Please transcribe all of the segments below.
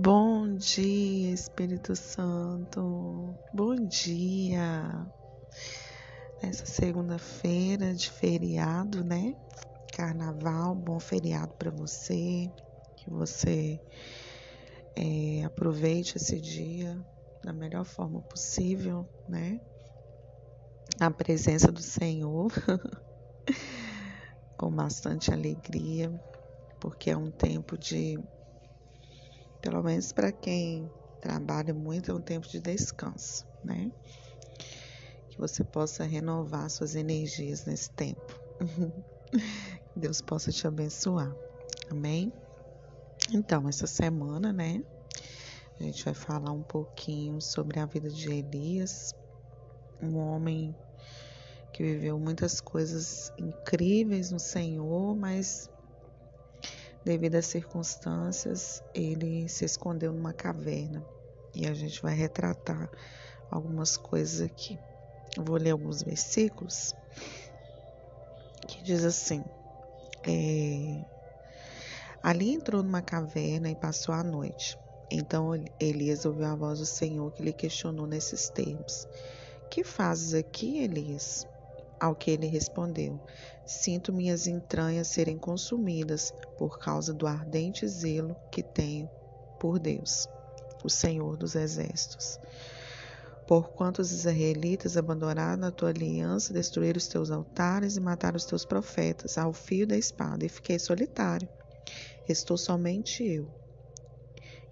Bom dia, Espírito Santo. Bom dia. Nessa segunda-feira de feriado, né? Carnaval, bom feriado para você. Que você é, aproveite esse dia da melhor forma possível, né? A presença do Senhor, com bastante alegria, porque é um tempo de pelo menos para quem trabalha muito, é um tempo de descanso, né? Que você possa renovar suas energias nesse tempo. Deus possa te abençoar. Amém? Então, essa semana, né? A gente vai falar um pouquinho sobre a vida de Elias, um homem que viveu muitas coisas incríveis no Senhor, mas Devido às circunstâncias, ele se escondeu numa caverna e a gente vai retratar algumas coisas aqui. Eu vou ler alguns versículos que diz assim: é, Ali entrou numa caverna e passou a noite. Então Elias ouviu a voz do Senhor que lhe questionou nesses termos: Que fazes aqui, Elias? Ao que ele respondeu: Sinto minhas entranhas serem consumidas por causa do ardente zelo que tenho por Deus, o Senhor dos Exércitos. Porquanto os israelitas abandonaram a tua aliança, destruíram os teus altares e mataram os teus profetas ao fio da espada, e fiquei solitário. Restou somente eu.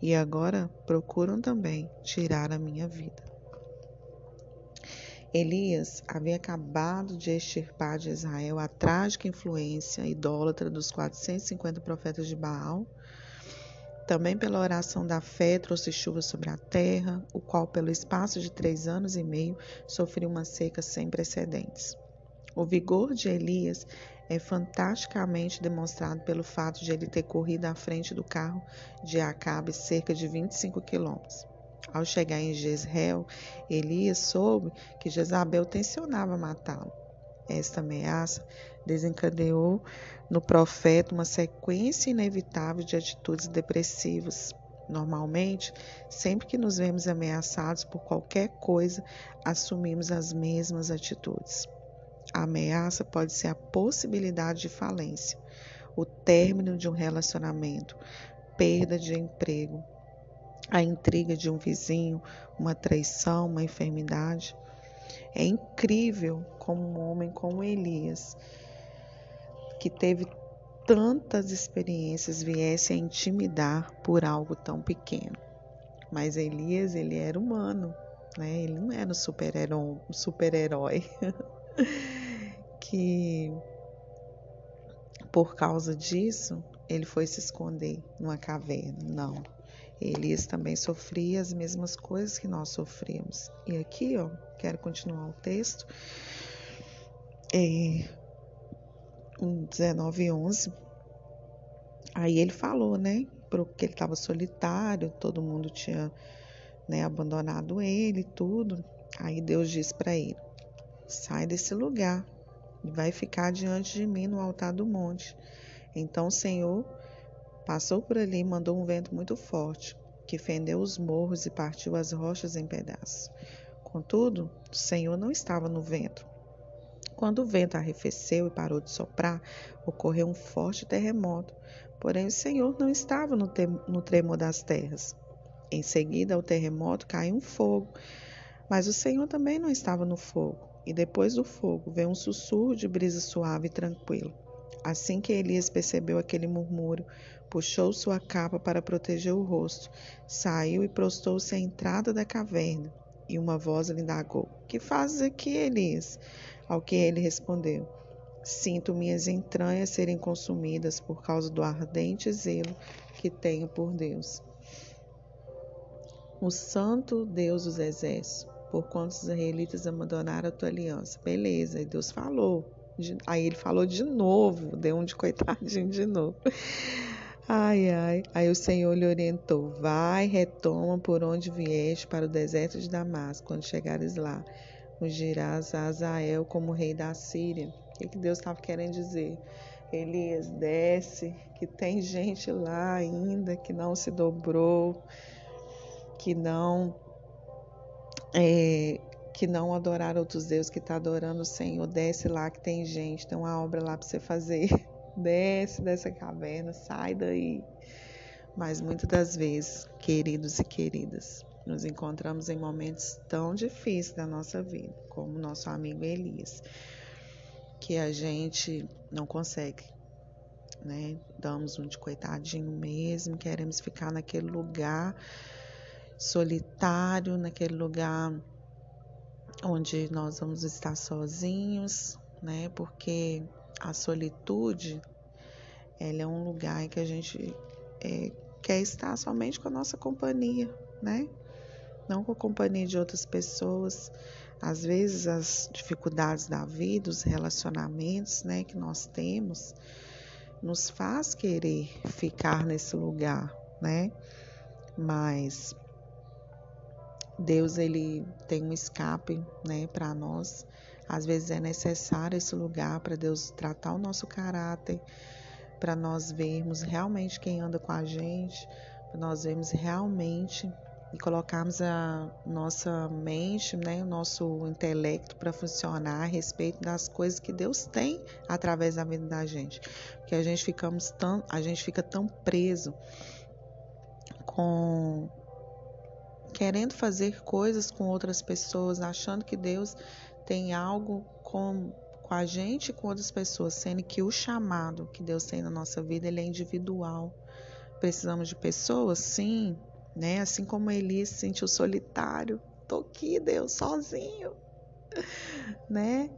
E agora procuram também tirar a minha vida. Elias havia acabado de extirpar de Israel a trágica influência idólatra dos 450 profetas de Baal. Também pela oração da fé trouxe chuva sobre a terra, o qual, pelo espaço de três anos e meio, sofreu uma seca sem precedentes. O vigor de Elias é fantasticamente demonstrado pelo fato de ele ter corrido à frente do carro de Acabe cerca de 25 quilômetros. Ao chegar em Jezreel, Elias soube que Jezabel tensionava matá-lo. Esta ameaça desencadeou no profeta uma sequência inevitável de atitudes depressivas. Normalmente, sempre que nos vemos ameaçados por qualquer coisa, assumimos as mesmas atitudes. A ameaça pode ser a possibilidade de falência, o término de um relacionamento, perda de emprego, a intriga de um vizinho, uma traição, uma enfermidade. É incrível como um homem como Elias, que teve tantas experiências, viesse a intimidar por algo tão pequeno. Mas Elias, ele era humano, né? Ele não era um super-herói, que por causa disso ele foi se esconder numa caverna. Não. Elias também sofria as mesmas coisas que nós sofremos. E aqui, ó, quero continuar o texto. É, 19 e 11. Aí ele falou, né? Porque ele estava solitário, todo mundo tinha né, abandonado ele, tudo. Aí Deus disse para ele: sai desse lugar e vai ficar diante de mim no altar do monte. Então o Senhor Passou por ali e mandou um vento muito forte, que fendeu os morros e partiu as rochas em pedaços. Contudo, o Senhor não estava no vento. Quando o vento arrefeceu e parou de soprar, ocorreu um forte terremoto. Porém, o Senhor não estava no, no tremor das terras. Em seguida ao terremoto caiu um fogo, mas o Senhor também não estava no fogo. E depois do fogo veio um sussurro de brisa suave e tranquilo. Assim que Elias percebeu aquele murmúrio, puxou sua capa para proteger o rosto, saiu e prostou-se à entrada da caverna. E uma voz lhe indagou: Que fazes aqui, Elias? Ao que ele respondeu: Sinto minhas entranhas serem consumidas por causa do ardente zelo que tenho por Deus. O santo Deus dos exércitos, por quantos israelitas abandonaram a tua aliança. Beleza, e Deus falou. Aí ele falou de novo, deu um de coitadinho de novo. Ai, ai. Aí o Senhor lhe orientou: Vai, retoma por onde vieste para o deserto de Damasco. Quando chegares lá, ungirás a Azael como rei da Síria. O que, que Deus estava querendo dizer? Elias, desce, que tem gente lá ainda que não se dobrou, que não é, que não adorar outros deuses, que está adorando o Senhor, desce lá que tem gente, tem uma obra lá para você fazer. Desce dessa caverna, sai daí. Mas muitas das vezes, queridos e queridas, nos encontramos em momentos tão difíceis da nossa vida, como nosso amigo Elias, que a gente não consegue, né? Damos um de coitadinho mesmo, queremos ficar naquele lugar solitário, naquele lugar onde nós vamos estar sozinhos, né? Porque a solitude, ela é um lugar em que a gente é, quer estar somente com a nossa companhia, né? Não com a companhia de outras pessoas. Às vezes as dificuldades da vida, os relacionamentos, né, que nós temos, nos faz querer ficar nesse lugar, né? Mas Deus ele tem um escape, né, para nós. Às vezes é necessário esse lugar para Deus tratar o nosso caráter, para nós vermos realmente quem anda com a gente, para nós vermos realmente e colocarmos a nossa mente, né, o nosso intelecto para funcionar a respeito das coisas que Deus tem através da vida da gente. Porque a gente ficamos tão, a gente fica tão preso com querendo fazer coisas com outras pessoas, achando que Deus tem algo com, com a gente e com outras pessoas, sendo que o chamado que Deus tem na nossa vida ele é individual. Precisamos de pessoas, sim, né? Assim como Eli se sentiu solitário, tô aqui, Deus, sozinho, né?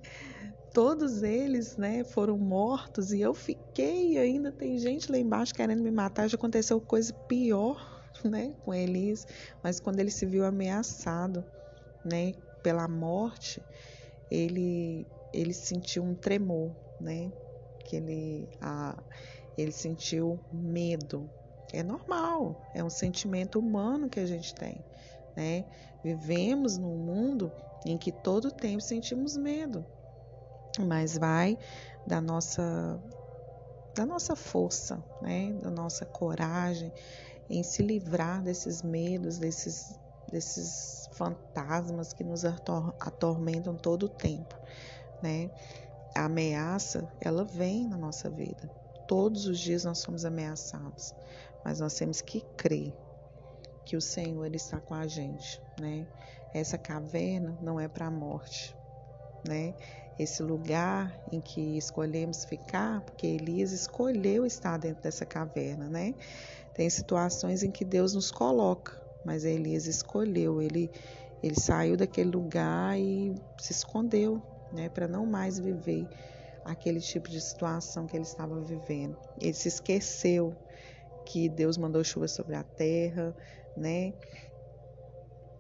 Todos eles, né, foram mortos e eu fiquei. E ainda tem gente lá embaixo querendo me matar. Já aconteceu coisa pior né, com Elias, mas quando ele se viu ameaçado, né, pela morte, ele ele sentiu um tremor, né, que ele a, ele sentiu medo. É normal, é um sentimento humano que a gente tem, né? Vivemos num mundo em que todo tempo sentimos medo, mas vai da nossa da nossa força, né? Da nossa coragem, em se livrar desses medos, desses, desses fantasmas que nos atormentam todo o tempo, né? A ameaça, ela vem na nossa vida. Todos os dias nós somos ameaçados, mas nós temos que crer que o Senhor ele está com a gente, né? Essa caverna não é para a morte, né? Esse lugar em que escolhemos ficar, porque Elias escolheu estar dentro dessa caverna, né? Tem situações em que Deus nos coloca, mas Elias escolheu, ele, ele saiu daquele lugar e se escondeu, né, para não mais viver aquele tipo de situação que ele estava vivendo. Ele se esqueceu que Deus mandou chuva sobre a terra, né?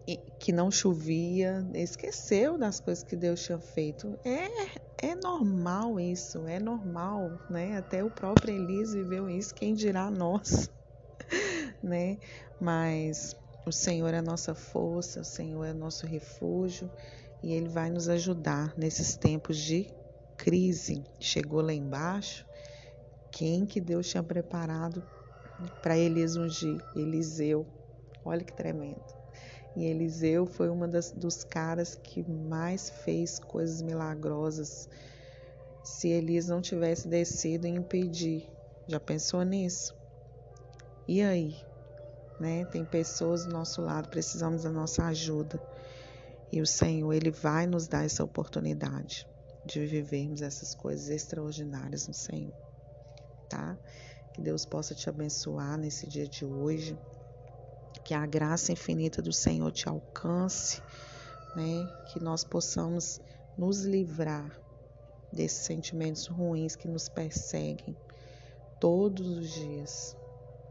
E que não chovia, esqueceu das coisas que Deus tinha feito. É, é normal isso, é normal, né? Até o próprio Elias viveu isso, quem dirá nós? né? Mas o Senhor é a nossa força, o Senhor é nosso refúgio e Ele vai nos ajudar nesses tempos de crise. Chegou lá embaixo, quem que Deus tinha preparado para Elias ungir? Eliseu. Olha que tremendo. E Eliseu foi das, dos caras que mais fez coisas milagrosas. Se Elias não tivesse descido e impedir, já pensou nisso? E aí? Né? Tem pessoas do nosso lado, precisamos da nossa ajuda. E o Senhor, Ele vai nos dar essa oportunidade de vivermos essas coisas extraordinárias no Senhor. Tá? Que Deus possa te abençoar nesse dia de hoje. Que a graça infinita do Senhor te alcance, né? Que nós possamos nos livrar desses sentimentos ruins que nos perseguem todos os dias,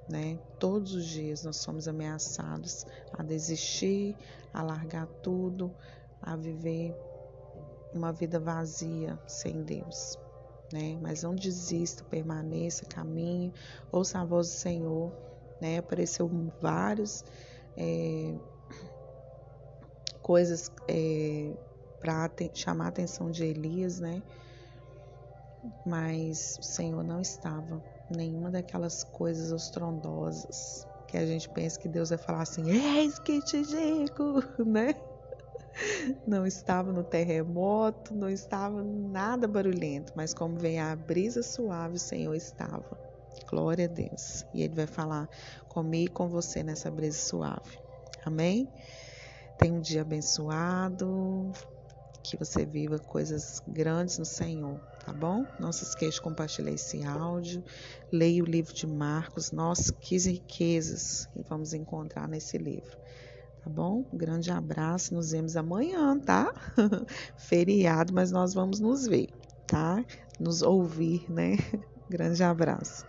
né? Todos os dias nós somos ameaçados a desistir, a largar tudo, a viver uma vida vazia sem Deus, né? Mas não desista, permaneça, caminhe, ouça a voz do Senhor, né? Apareceu vários é, coisas é, para chamar a atenção de Elias, né? mas o Senhor não estava. Nenhuma daquelas coisas estrondosas que a gente pensa que Deus vai falar assim: Eis que te digo, né? Não estava no terremoto, não estava nada barulhento, mas como vem a brisa suave, o Senhor estava. Glória a Deus. E Ele vai falar comigo e com você nessa brisa suave. Amém? Tenha um dia abençoado. Que você viva coisas grandes no Senhor, tá bom? Não se esqueça de compartilhar esse áudio. Leia o livro de Marcos. Nossa, que riquezas que vamos encontrar nesse livro. Tá bom? Um grande abraço. Nos vemos amanhã, tá? Feriado, mas nós vamos nos ver, tá? Nos ouvir, né? Grande abraço.